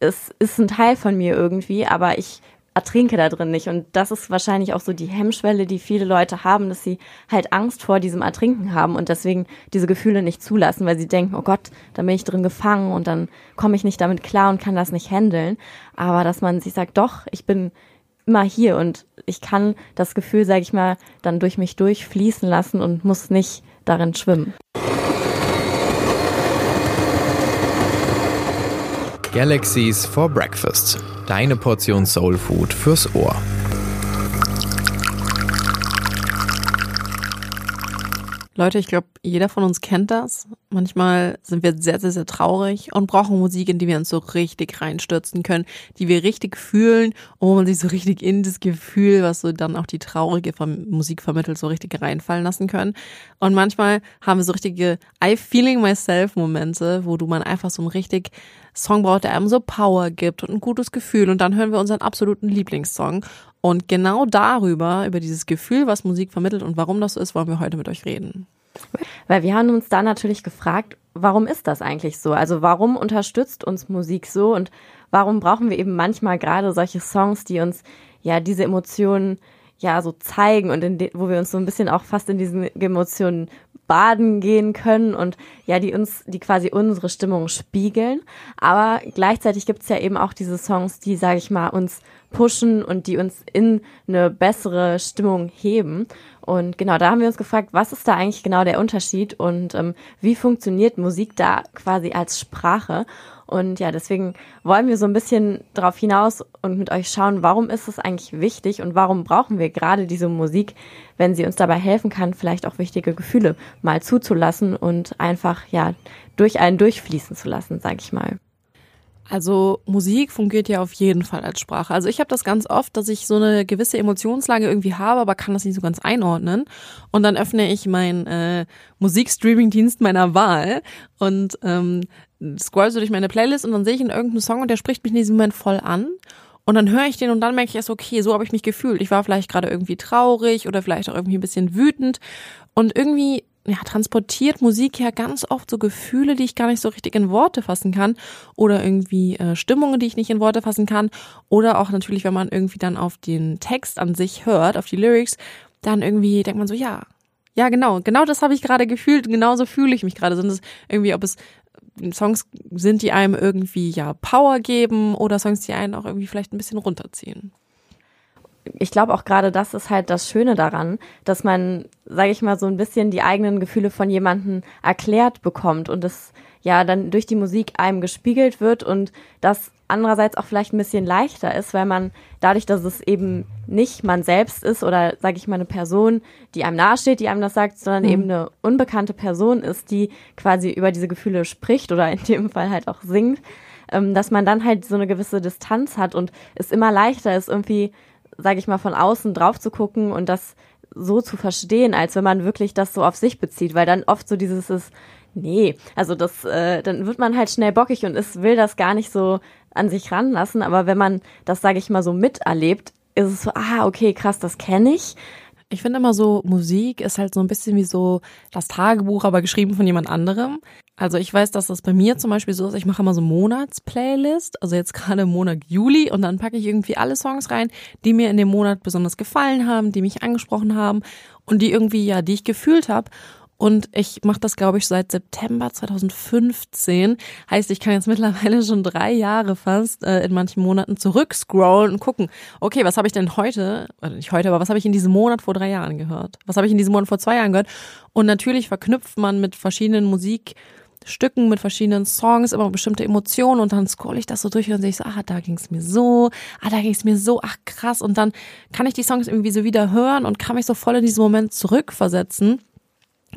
es ist ein Teil von mir irgendwie, aber ich ertrinke da drin nicht. Und das ist wahrscheinlich auch so die Hemmschwelle, die viele Leute haben, dass sie halt Angst vor diesem Ertrinken haben und deswegen diese Gefühle nicht zulassen, weil sie denken, oh Gott, da bin ich drin gefangen und dann komme ich nicht damit klar und kann das nicht handeln. Aber dass man sich sagt, doch, ich bin immer hier und ich kann das Gefühl, sage ich mal, dann durch mich durchfließen lassen und muss nicht darin schwimmen. Galaxies for Breakfast. Deine Portion Soul Food fürs Ohr. Leute, ich glaube, jeder von uns kennt das. Manchmal sind wir sehr, sehr, sehr traurig und brauchen Musik, in die wir uns so richtig reinstürzen können, die wir richtig fühlen und wo man sich so richtig in das Gefühl, was so dann auch die traurige Musik vermittelt, so richtig reinfallen lassen können. Und manchmal haben wir so richtige I feeling myself Momente, wo du man einfach so ein richtig Song braucht, der einem so Power gibt und ein gutes Gefühl. Und dann hören wir unseren absoluten Lieblingssong. Und genau darüber, über dieses Gefühl, was Musik vermittelt und warum das so ist, wollen wir heute mit euch reden. Weil wir haben uns da natürlich gefragt, warum ist das eigentlich so? Also warum unterstützt uns Musik so und warum brauchen wir eben manchmal gerade solche Songs, die uns ja diese Emotionen ja so zeigen und in wo wir uns so ein bisschen auch fast in diesen Emotionen baden gehen können und ja, die uns, die quasi unsere Stimmung spiegeln. Aber gleichzeitig gibt's ja eben auch diese Songs, die, sage ich mal, uns pushen und die uns in eine bessere Stimmung heben. Und genau, da haben wir uns gefragt, was ist da eigentlich genau der Unterschied und ähm, wie funktioniert Musik da quasi als Sprache? Und ja, deswegen wollen wir so ein bisschen darauf hinaus und mit euch schauen, warum ist es eigentlich wichtig und warum brauchen wir gerade diese Musik, wenn sie uns dabei helfen kann, vielleicht auch wichtige Gefühle mal zuzulassen und einfach ja durch einen durchfließen zu lassen, sag ich mal. Also Musik fungiert ja auf jeden Fall als Sprache. Also ich habe das ganz oft, dass ich so eine gewisse Emotionslage irgendwie habe, aber kann das nicht so ganz einordnen. Und dann öffne ich meinen äh, Musikstreaming-Dienst meiner Wahl und ähm, scroll so durch meine Playlist und dann sehe ich in irgendeinen Song und der spricht mich in diesem Moment voll an. Und dann höre ich den und dann merke ich erst, okay, so habe ich mich gefühlt. Ich war vielleicht gerade irgendwie traurig oder vielleicht auch irgendwie ein bisschen wütend. Und irgendwie ja, transportiert Musik ja ganz oft so Gefühle, die ich gar nicht so richtig in Worte fassen kann oder irgendwie äh, Stimmungen, die ich nicht in Worte fassen kann oder auch natürlich, wenn man irgendwie dann auf den Text an sich hört, auf die Lyrics, dann irgendwie denkt man so, ja, ja, genau, genau das habe ich gerade gefühlt, genauso fühle ich mich gerade. Sind es irgendwie, ob es Songs sind, die einem irgendwie ja Power geben oder Songs, die einen auch irgendwie vielleicht ein bisschen runterziehen. Ich glaube auch gerade das ist halt das Schöne daran, dass man, sage ich mal, so ein bisschen die eigenen Gefühle von jemandem erklärt bekommt und es ja dann durch die Musik einem gespiegelt wird und das andererseits auch vielleicht ein bisschen leichter ist, weil man dadurch, dass es eben nicht man selbst ist oder sage ich mal eine Person, die einem nahesteht, die einem das sagt, sondern mhm. eben eine unbekannte Person ist, die quasi über diese Gefühle spricht oder in dem Fall halt auch singt, ähm, dass man dann halt so eine gewisse Distanz hat und es immer leichter ist irgendwie sage ich mal, von außen drauf zu gucken und das so zu verstehen, als wenn man wirklich das so auf sich bezieht, weil dann oft so dieses ist, nee, also das, äh, dann wird man halt schnell bockig und ist, will das gar nicht so an sich ranlassen, aber wenn man das, sage ich mal, so miterlebt, ist es so, ah, okay, krass, das kenne ich. Ich finde immer so, Musik ist halt so ein bisschen wie so das Tagebuch, aber geschrieben von jemand anderem. Also ich weiß, dass das bei mir zum Beispiel so ist, ich mache immer so Monatsplaylist, also jetzt gerade Monat Juli und dann packe ich irgendwie alle Songs rein, die mir in dem Monat besonders gefallen haben, die mich angesprochen haben und die irgendwie, ja, die ich gefühlt habe. Und ich mache das, glaube ich, seit September 2015. Heißt, ich kann jetzt mittlerweile schon drei Jahre fast äh, in manchen Monaten zurückscrollen und gucken, okay, was habe ich denn heute, oder nicht heute, aber was habe ich in diesem Monat vor drei Jahren gehört? Was habe ich in diesem Monat vor zwei Jahren gehört? Und natürlich verknüpft man mit verschiedenen Musikstücken, mit verschiedenen Songs immer bestimmte Emotionen und dann scroll ich das so durch und sehe ich so, ah, da ging es mir so, ah, da ging es mir so, ach krass. Und dann kann ich die Songs irgendwie so wieder hören und kann mich so voll in diesen Moment zurückversetzen.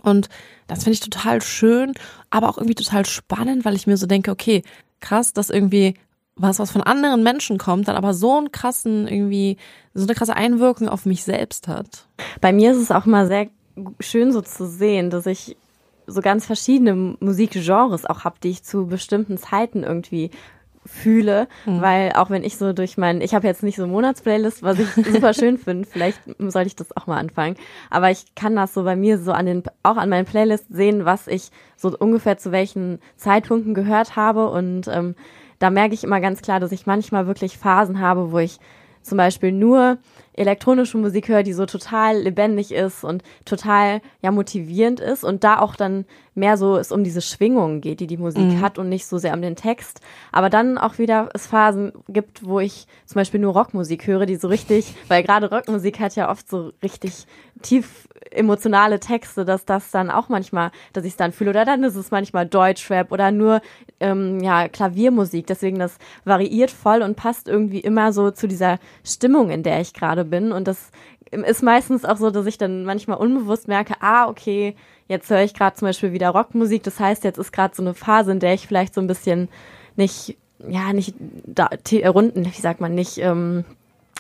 Und das finde ich total schön, aber auch irgendwie total spannend, weil ich mir so denke, okay, krass, dass irgendwie was, was von anderen Menschen kommt, dann aber so einen krassen, irgendwie, so eine krasse Einwirkung auf mich selbst hat. Bei mir ist es auch mal sehr schön so zu sehen, dass ich so ganz verschiedene Musikgenres auch habe, die ich zu bestimmten Zeiten irgendwie fühle, mhm. weil auch wenn ich so durch mein, ich habe jetzt nicht so Monatsplaylist, was ich super schön finde, vielleicht sollte ich das auch mal anfangen, aber ich kann das so bei mir so an den, auch an meinen Playlist sehen, was ich so ungefähr zu welchen Zeitpunkten gehört habe und ähm, da merke ich immer ganz klar, dass ich manchmal wirklich Phasen habe, wo ich zum Beispiel nur elektronische Musik höre, die so total lebendig ist und total ja motivierend ist und da auch dann mehr so es um diese Schwingungen geht, die die Musik mhm. hat und nicht so sehr um den Text. Aber dann auch wieder es Phasen gibt, wo ich zum Beispiel nur Rockmusik höre, die so richtig, weil gerade Rockmusik hat ja oft so richtig tief emotionale Texte, dass das dann auch manchmal, dass ich es dann fühle. Oder dann ist es manchmal Deutschrap oder nur ähm, ja Klaviermusik. Deswegen das variiert voll und passt irgendwie immer so zu dieser Stimmung, in der ich gerade bin. Und das ist meistens auch so, dass ich dann manchmal unbewusst merke, ah, okay, jetzt höre ich gerade zum Beispiel wieder Rockmusik. Das heißt, jetzt ist gerade so eine Phase, in der ich vielleicht so ein bisschen nicht, ja, nicht da, runden, wie sagt man, nicht ähm,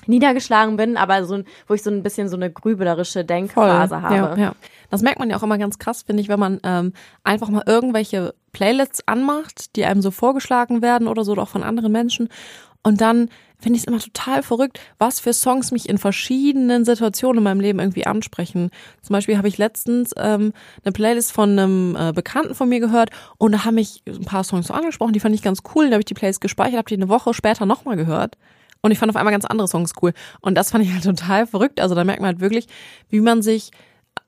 niedergeschlagen bin, aber so, wo ich so ein bisschen so eine grübelerische Denkphase Voll. habe. Ja, ja. Das merkt man ja auch immer ganz krass, finde ich, wenn man ähm, einfach mal irgendwelche Playlists anmacht, die einem so vorgeschlagen werden oder so, oder auch von anderen Menschen. Und dann finde ich es immer total verrückt, was für Songs mich in verschiedenen Situationen in meinem Leben irgendwie ansprechen. Zum Beispiel habe ich letztens ähm, eine Playlist von einem äh, Bekannten von mir gehört und da haben mich ein paar Songs so angesprochen, die fand ich ganz cool. Da habe ich die Playlist gespeichert, habe die eine Woche später nochmal gehört. Und ich fand auf einmal ganz andere Songs cool. Und das fand ich halt total verrückt. Also da merkt man halt wirklich, wie man sich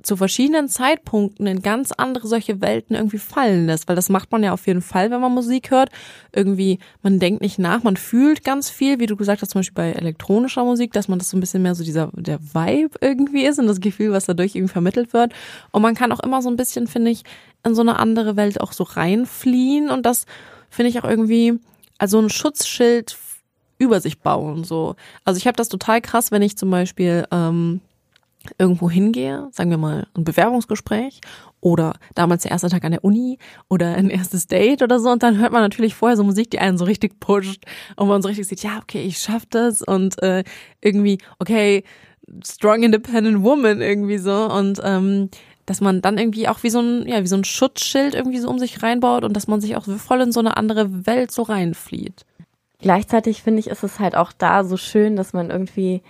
zu verschiedenen Zeitpunkten in ganz andere solche Welten irgendwie fallen lässt, weil das macht man ja auf jeden Fall, wenn man Musik hört. Irgendwie, man denkt nicht nach, man fühlt ganz viel, wie du gesagt hast, zum Beispiel bei elektronischer Musik, dass man das so ein bisschen mehr so dieser, der Vibe irgendwie ist und das Gefühl, was dadurch irgendwie vermittelt wird. Und man kann auch immer so ein bisschen, finde ich, in so eine andere Welt auch so reinfliehen und das finde ich auch irgendwie also ein Schutzschild über sich bauen. So, also ich habe das total krass, wenn ich zum Beispiel ähm, irgendwo hingehe, sagen wir mal ein Bewerbungsgespräch oder damals der erste Tag an der Uni oder ein erstes Date oder so und dann hört man natürlich vorher so Musik, die einen so richtig pusht und man so richtig sieht, ja okay, ich schaff das und äh, irgendwie okay, strong independent woman irgendwie so und ähm, dass man dann irgendwie auch wie so ein ja wie so ein Schutzschild irgendwie so um sich reinbaut und dass man sich auch voll in so eine andere Welt so reinflieht. Gleichzeitig finde ich, ist es halt auch da so schön, dass man irgendwie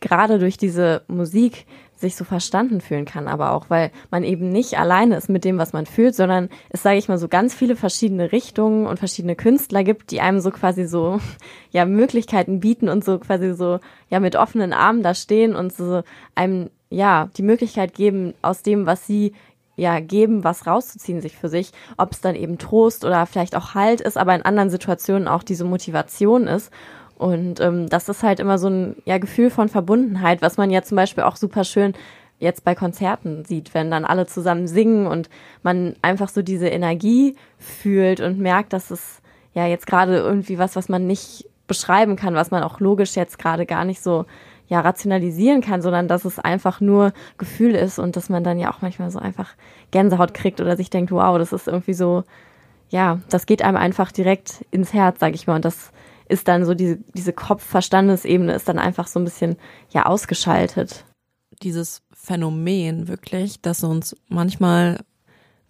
gerade durch diese Musik sich so verstanden fühlen kann, aber auch, weil man eben nicht alleine ist mit dem, was man fühlt, sondern es, sage ich mal, so ganz viele verschiedene Richtungen und verschiedene Künstler gibt, die einem so quasi so, ja, Möglichkeiten bieten und so quasi so, ja, mit offenen Armen da stehen und so einem, ja, die Möglichkeit geben, aus dem, was sie ja geben, was rauszuziehen sich für sich, ob es dann eben Trost oder vielleicht auch Halt ist, aber in anderen Situationen auch diese Motivation ist. Und ähm, das ist halt immer so ein ja, Gefühl von Verbundenheit, was man ja zum Beispiel auch super schön jetzt bei Konzerten sieht, wenn dann alle zusammen singen und man einfach so diese Energie fühlt und merkt, dass es ja jetzt gerade irgendwie was, was man nicht beschreiben kann, was man auch logisch jetzt gerade gar nicht so ja rationalisieren kann, sondern dass es einfach nur Gefühl ist und dass man dann ja auch manchmal so einfach Gänsehaut kriegt oder sich denkt, wow, das ist irgendwie so, ja, das geht einem einfach direkt ins Herz, sag ich mal. Und das ist dann so diese, diese Kopf-Verstandesebene ist dann einfach so ein bisschen ja ausgeschaltet. Dieses Phänomen wirklich, dass uns manchmal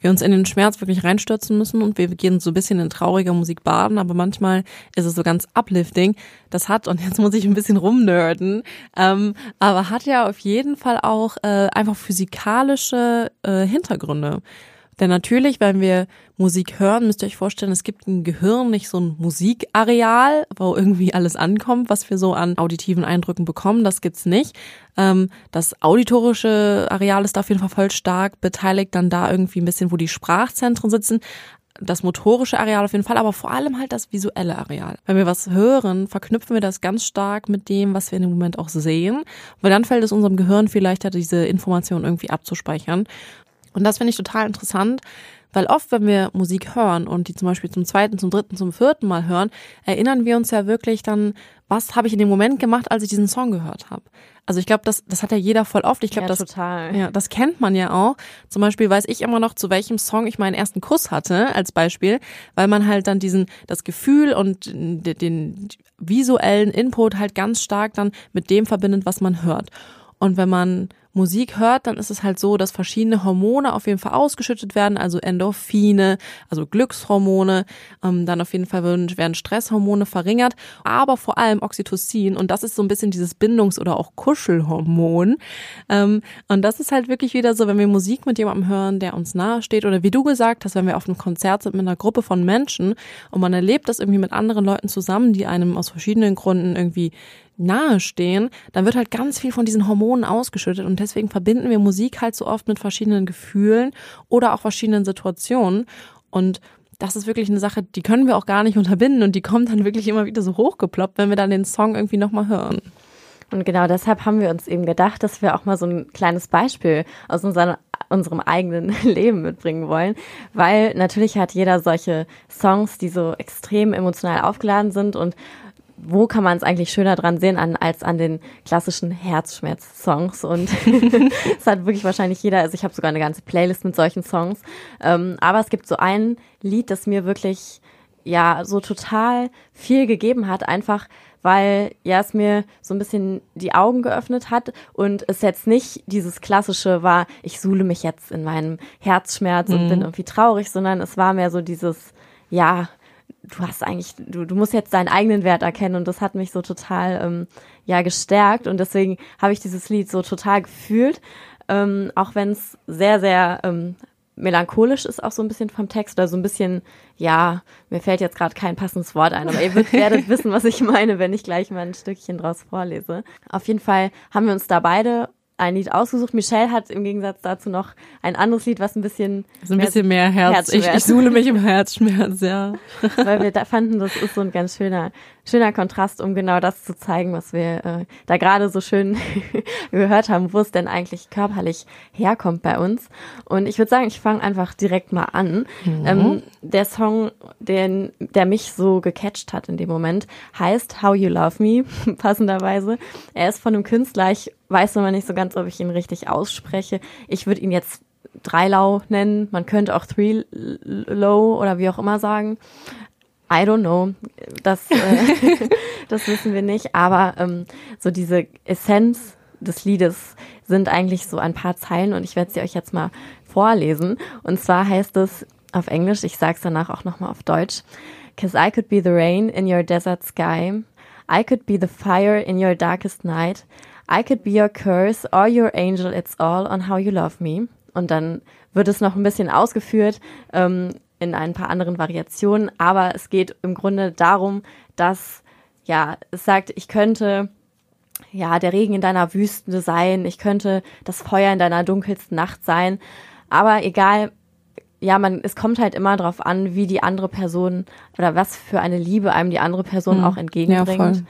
wir uns in den Schmerz wirklich reinstürzen müssen und wir gehen so ein bisschen in trauriger Musik baden, aber manchmal ist es so ganz uplifting. Das hat, und jetzt muss ich ein bisschen rumnerden, ähm, aber hat ja auf jeden Fall auch äh, einfach physikalische äh, Hintergründe. Denn natürlich, wenn wir Musik hören, müsst ihr euch vorstellen, es gibt im Gehirn nicht so ein Musikareal, wo irgendwie alles ankommt, was wir so an auditiven Eindrücken bekommen. Das gibt's nicht. Ähm, das auditorische Areal ist auf jeden Fall voll stark beteiligt, dann da irgendwie ein bisschen, wo die Sprachzentren sitzen das motorische Areal auf jeden Fall, aber vor allem halt das visuelle Areal. Wenn wir was hören, verknüpfen wir das ganz stark mit dem, was wir in dem Moment auch sehen, weil dann fällt es unserem Gehirn vielleicht diese Information irgendwie abzuspeichern. Und das finde ich total interessant, weil oft, wenn wir Musik hören und die zum Beispiel zum zweiten, zum dritten, zum vierten Mal hören, erinnern wir uns ja wirklich dann, was habe ich in dem Moment gemacht, als ich diesen Song gehört habe. Also ich glaube, das, das hat ja jeder voll oft. Ich glaube, ja, das, total. ja, das kennt man ja auch. Zum Beispiel weiß ich immer noch, zu welchem Song ich meinen ersten Kuss hatte, als Beispiel, weil man halt dann diesen, das Gefühl und den, den visuellen Input halt ganz stark dann mit dem verbindet, was man hört. Und wenn man Musik hört, dann ist es halt so, dass verschiedene Hormone auf jeden Fall ausgeschüttet werden, also Endorphine, also Glückshormone, ähm, dann auf jeden Fall werden, werden Stresshormone verringert, aber vor allem Oxytocin und das ist so ein bisschen dieses Bindungs- oder auch Kuschelhormon. Ähm, und das ist halt wirklich wieder so, wenn wir Musik mit jemandem hören, der uns nahe steht oder wie du gesagt hast, wenn wir auf einem Konzert sind mit einer Gruppe von Menschen und man erlebt das irgendwie mit anderen Leuten zusammen, die einem aus verschiedenen Gründen irgendwie nahestehen, dann wird halt ganz viel von diesen Hormonen ausgeschüttet und deswegen verbinden wir Musik halt so oft mit verschiedenen Gefühlen oder auch verschiedenen Situationen und das ist wirklich eine Sache, die können wir auch gar nicht unterbinden und die kommt dann wirklich immer wieder so hochgeploppt, wenn wir dann den Song irgendwie nochmal hören. Und genau deshalb haben wir uns eben gedacht, dass wir auch mal so ein kleines Beispiel aus unserem, unserem eigenen Leben mitbringen wollen, weil natürlich hat jeder solche Songs, die so extrem emotional aufgeladen sind und wo kann man es eigentlich schöner dran sehen an, als an den klassischen Herzschmerz-Songs. Und es hat wirklich wahrscheinlich jeder, also ich habe sogar eine ganze Playlist mit solchen Songs. Ähm, aber es gibt so ein Lied, das mir wirklich ja so total viel gegeben hat, einfach weil ja es mir so ein bisschen die Augen geöffnet hat und es jetzt nicht dieses klassische war, ich suhle mich jetzt in meinem Herzschmerz mhm. und bin irgendwie traurig, sondern es war mehr so dieses, ja, du hast eigentlich, du, du musst jetzt deinen eigenen Wert erkennen und das hat mich so total ähm, ja gestärkt und deswegen habe ich dieses Lied so total gefühlt, ähm, auch wenn es sehr sehr ähm, melancholisch ist auch so ein bisschen vom Text oder so ein bisschen, ja, mir fällt jetzt gerade kein passendes Wort ein, aber ihr werdet wissen, was ich meine, wenn ich gleich mal ein Stückchen draus vorlese. Auf jeden Fall haben wir uns da beide ein Lied ausgesucht. Michelle hat im Gegensatz dazu noch ein anderes Lied, was ein bisschen so ein bisschen mehr Herz. Ich, ich suhle mich im Herzschmerz, ja. Weil wir da fanden, das ist so ein ganz schöner schöner Kontrast, um genau das zu zeigen, was wir äh, da gerade so schön gehört haben, wo es denn eigentlich körperlich herkommt bei uns. Und ich würde sagen, ich fange einfach direkt mal an. Mhm. Ähm, der Song, den, der mich so gecatcht hat in dem Moment, heißt How You Love Me, passenderweise. Er ist von einem Künstler, ich weiß noch nicht so ganz, ob ich ihn richtig ausspreche. Ich würde ihn jetzt Dreilau nennen. Man könnte auch Three Low oder wie auch immer sagen. I don't know. Das, äh, das wissen wir nicht. Aber ähm, so diese Essenz des Liedes sind eigentlich so ein paar Zeilen und ich werde sie euch jetzt mal vorlesen. Und zwar heißt es auf Englisch, ich sage es danach auch nochmal auf Deutsch, Cause I could be the rain in your desert sky. I could be the fire in your darkest night. I could be your curse or your angel. It's all on how you love me. Und dann wird es noch ein bisschen ausgeführt. Ähm, in ein paar anderen Variationen, aber es geht im Grunde darum, dass ja, es sagt, ich könnte ja, der Regen in deiner Wüste sein, ich könnte das Feuer in deiner dunkelsten Nacht sein, aber egal, ja, man, es kommt halt immer darauf an, wie die andere Person oder was für eine Liebe einem die andere Person mhm. auch entgegenbringt. Ja,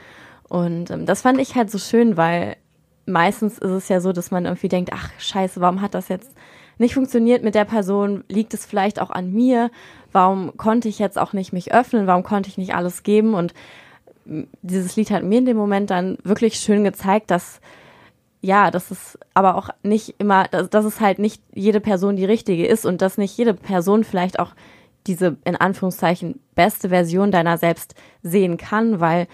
und ähm, das fand ich halt so schön, weil meistens ist es ja so, dass man irgendwie denkt, ach scheiße, warum hat das jetzt nicht funktioniert mit der Person, liegt es vielleicht auch an mir? Warum konnte ich jetzt auch nicht mich öffnen? Warum konnte ich nicht alles geben? Und dieses Lied hat mir in dem Moment dann wirklich schön gezeigt, dass ja, dass es aber auch nicht immer, dass, dass es halt nicht jede Person die richtige ist und dass nicht jede Person vielleicht auch diese in Anführungszeichen beste Version deiner selbst sehen kann, weil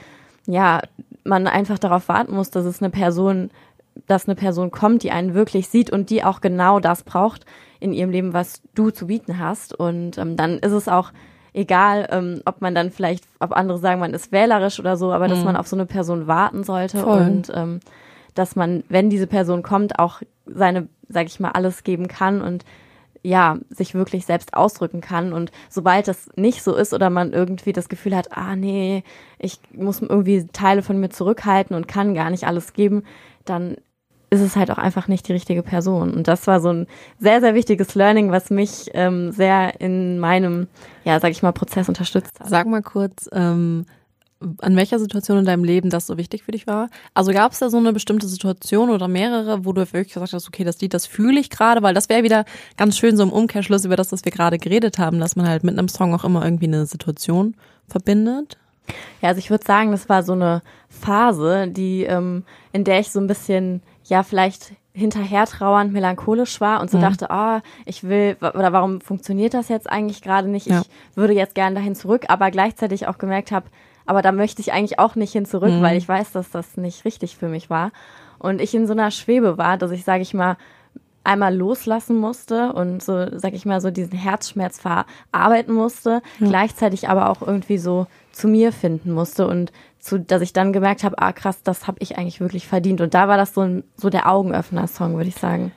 ja, man einfach darauf warten muss, dass es eine Person dass eine Person kommt, die einen wirklich sieht und die auch genau das braucht in ihrem Leben, was du zu bieten hast. Und ähm, dann ist es auch egal, ähm, ob man dann vielleicht, ob andere sagen, man ist wählerisch oder so, aber mhm. dass man auf so eine Person warten sollte Voll. und ähm, dass man, wenn diese Person kommt, auch seine, sag ich mal, alles geben kann und ja, sich wirklich selbst ausdrücken kann. Und sobald das nicht so ist oder man irgendwie das Gefühl hat, ah nee, ich muss irgendwie Teile von mir zurückhalten und kann gar nicht alles geben, dann ist es halt auch einfach nicht die richtige Person. Und das war so ein sehr, sehr wichtiges Learning, was mich ähm, sehr in meinem, ja, sag ich mal, Prozess unterstützt hat. Sag mal kurz, ähm, an welcher Situation in deinem Leben das so wichtig für dich war? Also gab es da so eine bestimmte Situation oder mehrere, wo du wirklich gesagt hast, okay, das Lied, das fühle ich gerade, weil das wäre wieder ganz schön so im Umkehrschluss über das, was wir gerade geredet haben, dass man halt mit einem Song auch immer irgendwie eine Situation verbindet. Ja, also ich würde sagen, das war so eine Phase, die, ähm, in der ich so ein bisschen ja vielleicht hinterher trauernd melancholisch war und so mhm. dachte, ah, oh, ich will, oder warum funktioniert das jetzt eigentlich gerade nicht? Ja. Ich würde jetzt gerne dahin zurück, aber gleichzeitig auch gemerkt habe, aber da möchte ich eigentlich auch nicht hin zurück, mhm. weil ich weiß, dass das nicht richtig für mich war. und ich in so einer Schwebe war, dass ich, sage ich mal, einmal loslassen musste und so, sag ich mal, so diesen Herzschmerz verarbeiten musste, ja. gleichzeitig aber auch irgendwie so zu mir finden musste und zu, dass ich dann gemerkt habe, ah krass, das habe ich eigentlich wirklich verdient. Und da war das so, ein, so der Augenöffner-Song, würde ich sagen.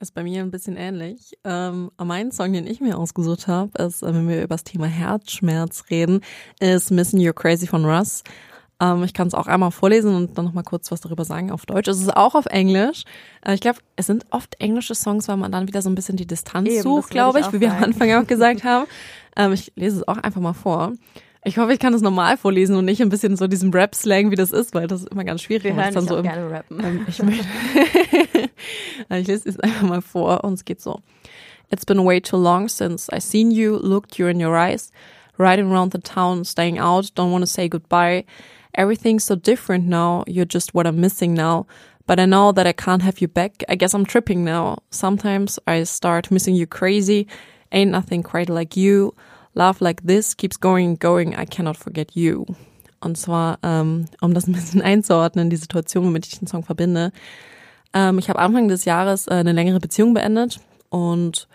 Ist bei mir ein bisschen ähnlich. Ähm, mein Song, den ich mir ausgesucht habe, ist, äh, wenn wir über das Thema Herzschmerz reden, ist Missing You're Crazy von Russ. Ähm, ich kann es auch einmal vorlesen und dann nochmal kurz was darüber sagen auf Deutsch. Es ist auch auf Englisch. Äh, ich glaube, es sind oft englische Songs, weil man dann wieder so ein bisschen die Distanz Eben, sucht, glaube ich, wie wir am Anfang auch gesagt haben. Ähm, ich lese es auch einfach mal vor. Ich hoffe, ich kann es normal vorlesen und nicht ein bisschen so diesem Rap-Slang, wie das ist, weil das ist immer ganz schwierig. Wir hören dann so im, gerne rappen. Ähm, ich, ich lese es einfach mal vor und es geht so. It's been way too long since I seen you, looked you in your eyes, riding around the town, staying out, don't want to say goodbye. Everything's so different now, you're just what I'm missing now. But I know that I can't have you back. I guess I'm tripping now. Sometimes I start missing you crazy. Ain't nothing quite like you. Love like this keeps going going, I cannot forget you. Und zwar, ähm, um das ein bisschen einzuordnen, die Situation, womit ich den Song verbinde. Ähm, ich habe Anfang des Jahres äh, eine längere Beziehung beendet und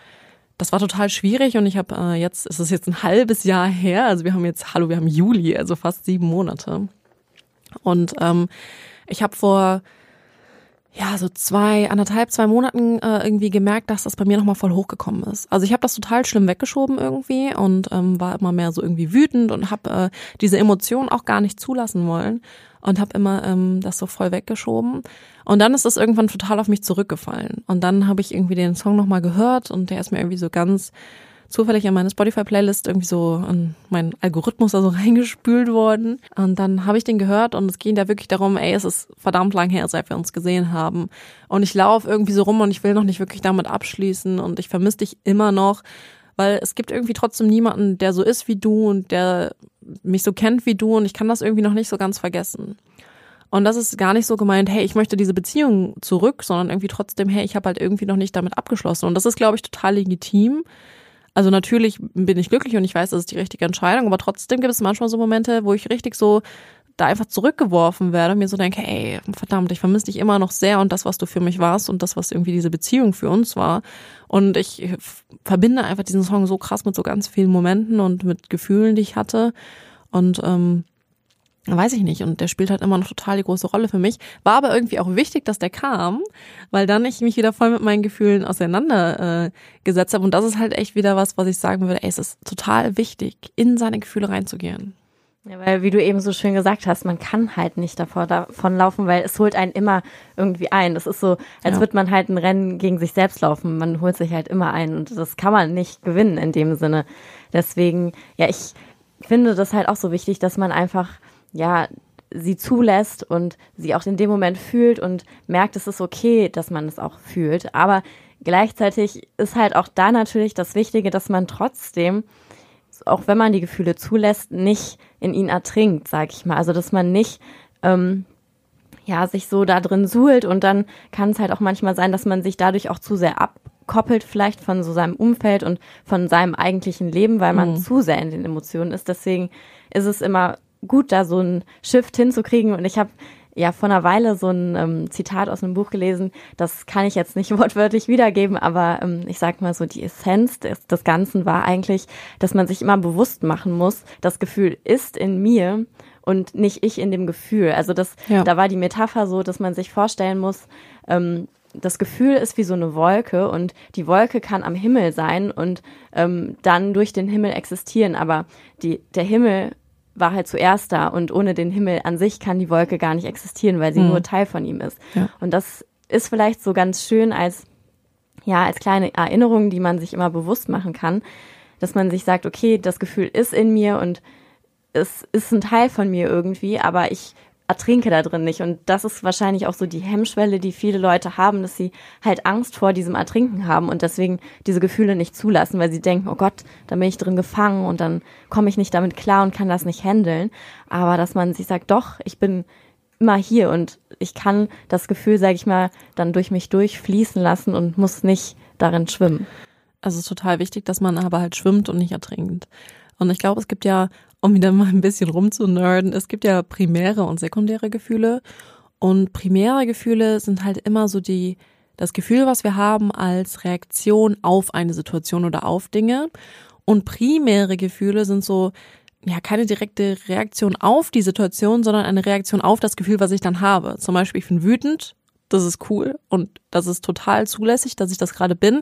das war total schwierig und ich habe äh, jetzt, es ist jetzt ein halbes Jahr her, also wir haben jetzt, hallo, wir haben Juli, also fast sieben Monate. Und ähm, ich habe vor ja, so zwei, anderthalb, zwei Monaten äh, irgendwie gemerkt, dass das bei mir nochmal voll hochgekommen ist. Also ich habe das total schlimm weggeschoben irgendwie und ähm, war immer mehr so irgendwie wütend und habe äh, diese Emotionen auch gar nicht zulassen wollen und habe immer ähm, das so voll weggeschoben. Und dann ist das irgendwann total auf mich zurückgefallen. Und dann habe ich irgendwie den Song nochmal gehört und der ist mir irgendwie so ganz zufällig in meine Spotify-Playlist irgendwie so in meinen Algorithmus also reingespült worden. Und dann habe ich den gehört und es ging da wirklich darum, ey, es ist verdammt lang her, seit wir uns gesehen haben. Und ich laufe irgendwie so rum und ich will noch nicht wirklich damit abschließen und ich vermisse dich immer noch, weil es gibt irgendwie trotzdem niemanden, der so ist wie du und der mich so kennt wie du und ich kann das irgendwie noch nicht so ganz vergessen. Und das ist gar nicht so gemeint, hey, ich möchte diese Beziehung zurück, sondern irgendwie trotzdem, hey, ich habe halt irgendwie noch nicht damit abgeschlossen. Und das ist, glaube ich, total legitim. Also natürlich bin ich glücklich und ich weiß, das ist die richtige Entscheidung, aber trotzdem gibt es manchmal so Momente, wo ich richtig so da einfach zurückgeworfen werde und mir so denke, ey, verdammt, ich vermisse dich immer noch sehr und das, was du für mich warst und das, was irgendwie diese Beziehung für uns war. Und ich verbinde einfach diesen Song so krass mit so ganz vielen Momenten und mit Gefühlen, die ich hatte. Und ähm, Weiß ich nicht. Und der spielt halt immer noch total die große Rolle für mich. War aber irgendwie auch wichtig, dass der kam, weil dann ich mich wieder voll mit meinen Gefühlen auseinandergesetzt äh, habe. Und das ist halt echt wieder was, was ich sagen würde, ey, es ist total wichtig, in seine Gefühle reinzugehen. Ja, weil wie du eben so schön gesagt hast, man kann halt nicht davor davon laufen, weil es holt einen immer irgendwie ein. Das ist so, als ja. würde man halt ein Rennen gegen sich selbst laufen. Man holt sich halt immer ein und das kann man nicht gewinnen in dem Sinne. Deswegen, ja, ich finde das halt auch so wichtig, dass man einfach ja, sie zulässt und sie auch in dem Moment fühlt und merkt, es ist okay, dass man es auch fühlt. Aber gleichzeitig ist halt auch da natürlich das Wichtige, dass man trotzdem, auch wenn man die Gefühle zulässt, nicht in ihn ertrinkt, sag ich mal. Also dass man nicht ähm, ja sich so da drin suhlt und dann kann es halt auch manchmal sein, dass man sich dadurch auch zu sehr abkoppelt, vielleicht von so seinem Umfeld und von seinem eigentlichen Leben, weil man mhm. zu sehr in den Emotionen ist. Deswegen ist es immer gut, da so ein Shift hinzukriegen. Und ich habe ja vor einer Weile so ein ähm, Zitat aus einem Buch gelesen. Das kann ich jetzt nicht wortwörtlich wiedergeben, aber ähm, ich sag mal so, die Essenz des, des Ganzen war eigentlich, dass man sich immer bewusst machen muss, das Gefühl ist in mir und nicht ich in dem Gefühl. Also das, ja. da war die Metapher so, dass man sich vorstellen muss, ähm, das Gefühl ist wie so eine Wolke und die Wolke kann am Himmel sein und ähm, dann durch den Himmel existieren, aber die, der Himmel war halt zuerst da und ohne den Himmel an sich kann die Wolke gar nicht existieren, weil sie mhm. nur Teil von ihm ist. Ja. Und das ist vielleicht so ganz schön als, ja, als kleine Erinnerung, die man sich immer bewusst machen kann, dass man sich sagt, okay, das Gefühl ist in mir und es ist ein Teil von mir irgendwie, aber ich ertrinke da drin nicht. Und das ist wahrscheinlich auch so die Hemmschwelle, die viele Leute haben, dass sie halt Angst vor diesem Ertrinken haben und deswegen diese Gefühle nicht zulassen, weil sie denken, oh Gott, da bin ich drin gefangen und dann komme ich nicht damit klar und kann das nicht handeln. Aber dass man sich sagt, doch, ich bin immer hier und ich kann das Gefühl, sage ich mal, dann durch mich durchfließen lassen und muss nicht darin schwimmen. Also es ist total wichtig, dass man aber halt schwimmt und nicht ertrinkt. Und ich glaube, es gibt ja um wieder mal ein bisschen rumzunerden, es gibt ja primäre und sekundäre Gefühle. Und primäre Gefühle sind halt immer so die, das Gefühl, was wir haben als Reaktion auf eine Situation oder auf Dinge. Und primäre Gefühle sind so, ja, keine direkte Reaktion auf die Situation, sondern eine Reaktion auf das Gefühl, was ich dann habe. Zum Beispiel, ich bin wütend das ist cool und das ist total zulässig, dass ich das gerade bin.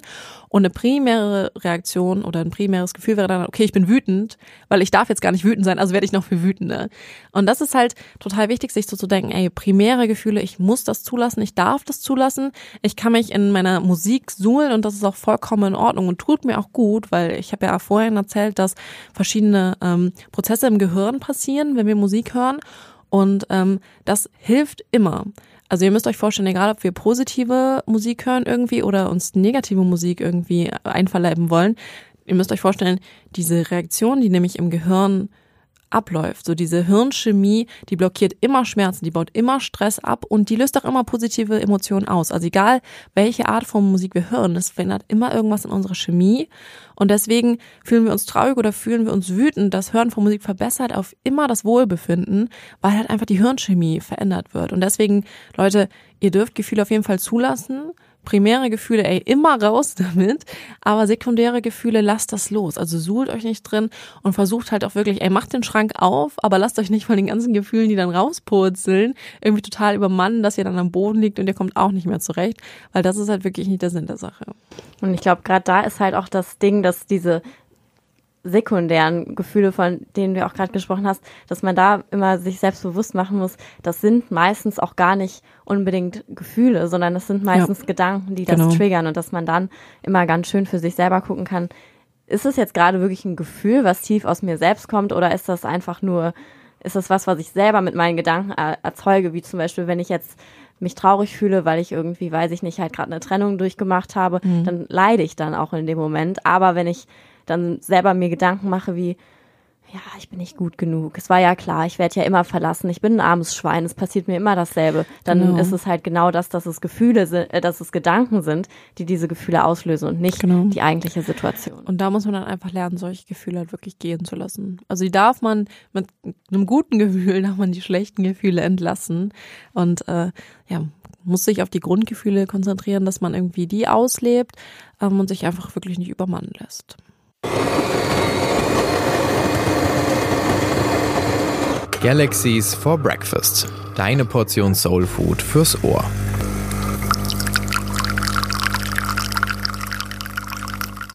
Und eine primäre Reaktion oder ein primäres Gefühl wäre dann, okay, ich bin wütend, weil ich darf jetzt gar nicht wütend sein, also werde ich noch viel wütender. Und das ist halt total wichtig, sich so zu denken, ey, primäre Gefühle, ich muss das zulassen, ich darf das zulassen, ich kann mich in meiner Musik suhlen und das ist auch vollkommen in Ordnung und tut mir auch gut, weil ich habe ja vorhin erzählt, dass verschiedene ähm, Prozesse im Gehirn passieren, wenn wir Musik hören. Und ähm, das hilft immer. Also ihr müsst euch vorstellen, egal ob wir positive Musik hören irgendwie oder uns negative Musik irgendwie einverleiben wollen, ihr müsst euch vorstellen, diese Reaktion, die nämlich im Gehirn abläuft. So diese Hirnchemie, die blockiert immer Schmerzen, die baut immer Stress ab und die löst auch immer positive Emotionen aus. Also egal, welche Art von Musik wir hören, es verändert immer irgendwas in unserer Chemie. Und deswegen fühlen wir uns traurig oder fühlen wir uns wütend. Das Hören von Musik verbessert auf immer das Wohlbefinden, weil halt einfach die Hirnchemie verändert wird. Und deswegen, Leute, ihr dürft Gefühle auf jeden Fall zulassen primäre Gefühle, ey, immer raus damit, aber sekundäre Gefühle, lasst das los. Also sucht euch nicht drin und versucht halt auch wirklich, ey, macht den Schrank auf, aber lasst euch nicht von den ganzen Gefühlen, die dann rauspurzeln, irgendwie total übermannen, dass ihr dann am Boden liegt und ihr kommt auch nicht mehr zurecht, weil das ist halt wirklich nicht der Sinn der Sache. Und ich glaube, gerade da ist halt auch das Ding, dass diese sekundären Gefühle, von denen du auch gerade gesprochen hast, dass man da immer sich selbst bewusst machen muss, das sind meistens auch gar nicht unbedingt Gefühle, sondern es sind meistens ja, Gedanken, die das genau. triggern und dass man dann immer ganz schön für sich selber gucken kann, ist es jetzt gerade wirklich ein Gefühl, was tief aus mir selbst kommt oder ist das einfach nur, ist das was, was ich selber mit meinen Gedanken erzeuge, wie zum Beispiel, wenn ich jetzt mich traurig fühle, weil ich irgendwie, weiß ich nicht, halt gerade eine Trennung durchgemacht habe, mhm. dann leide ich dann auch in dem Moment. Aber wenn ich dann selber mir Gedanken mache wie, ja, ich bin nicht gut genug. Es war ja klar, ich werde ja immer verlassen. Ich bin ein armes Schwein. Es passiert mir immer dasselbe. Dann genau. ist es halt genau das, dass es Gefühle sind, äh, dass es Gedanken sind, die diese Gefühle auslösen und nicht genau. die eigentliche Situation. Und da muss man dann einfach lernen, solche Gefühle halt wirklich gehen zu lassen. Also die darf man mit einem guten Gefühl, darf man die schlechten Gefühle entlassen. Und äh, ja, muss sich auf die Grundgefühle konzentrieren, dass man irgendwie die auslebt ähm, und sich einfach wirklich nicht übermannen lässt. Galaxies for Breakfast. Deine Portion Soul Food fürs Ohr.